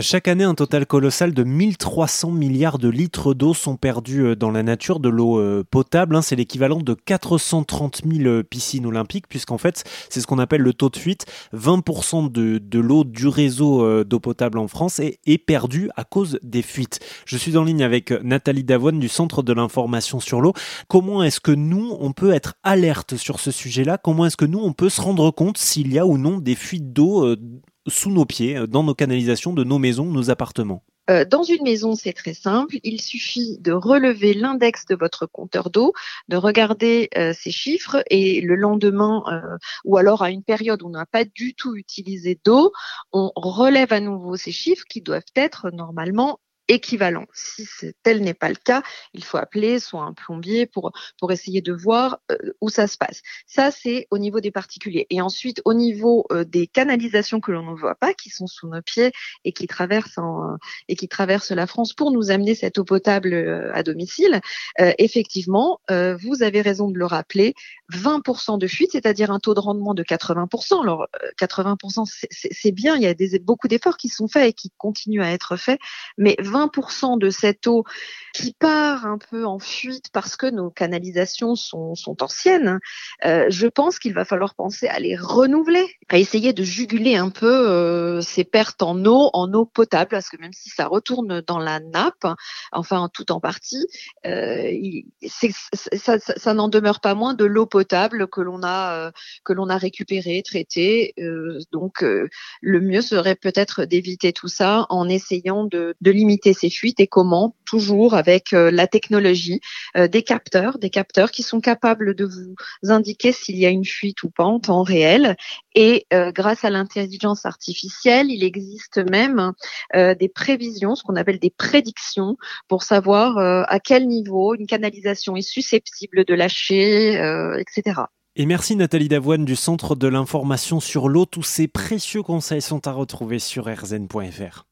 Chaque année, un total colossal de 1300 milliards de litres d'eau sont perdus euh, dans la nature, de l'eau euh, potable. Hein. c'est l'équivalent de 430 000 euh, piscines olympiques, puisqu'en fait, c'est ce qu'on appelle le taux de fuite. 20% de, l'eau du réseau d'eau potable en France est, est perdue à cause des fuites. Je suis en ligne avec Nathalie Davoine du Centre de l'information sur l'eau. Comment est-ce que nous, on peut être alerte sur ce sujet-là? Comment est-ce que nous, on peut se rendre compte s'il y a ou non des fuites d'eau sous nos pieds, euh, dans nos canalisations de nos maisons, nos appartements euh, dans une maison, c'est très simple. Il suffit de relever l'index de votre compteur d'eau, de regarder euh, ces chiffres et le lendemain, ou alors à une période où on n'a pas du tout utilisé d'eau, on relève à nouveau ces chiffres qui doivent être normalement équivalent. Si tel n'est pas le cas, il faut appeler soit un plombier pour, pour essayer de voir euh, où ça se passe. Ça, c'est au niveau des particuliers. Et ensuite, au niveau euh, des canalisations que l'on ne voit pas, qui sont sous nos pieds et qui traversent, en, et qui traversent la France pour nous amener cette eau potable euh, à domicile, effectivement, vous avez raison de le rappeler, 20% de fuite, c'est-à-dire un taux de rendement de 80%. Alors, 80%, c'est bien, il y a des, beaucoup d'efforts qui sont faits et qui continuent à être faits, mais 20% de cette eau qui part un peu en fuite parce que nos canalisations sont, anciennes, euh, je pense qu'il va falloir penser à les renouveler, à essayer de juguler un peu euh, ces pertes en eau, en eau potable, parce que même si ça retourne dans la nappe, enfin tout en partie, euh, ça, n'en demeure pas moins de l'eau potable que l'on a récupérée, traitée. Donc le mieux serait peut-être d'éviter tout ça en essayant de limiter ces fuites et comment Toujours avec euh, la technologie, euh, des capteurs, des capteurs qui sont capables de vous indiquer s'il y a une fuite ou pas en temps réel. Et euh, grâce à l'intelligence artificielle, il existe même des prévisions, ce qu'on appelle des prédictions, pour savoir à quel niveau une canalisation est susceptible de lâcher, etc. Et merci Nathalie Davoine du Centre de l'information sur l'eau. Tous ces précieux conseils sont à retrouver sur rzn.fr.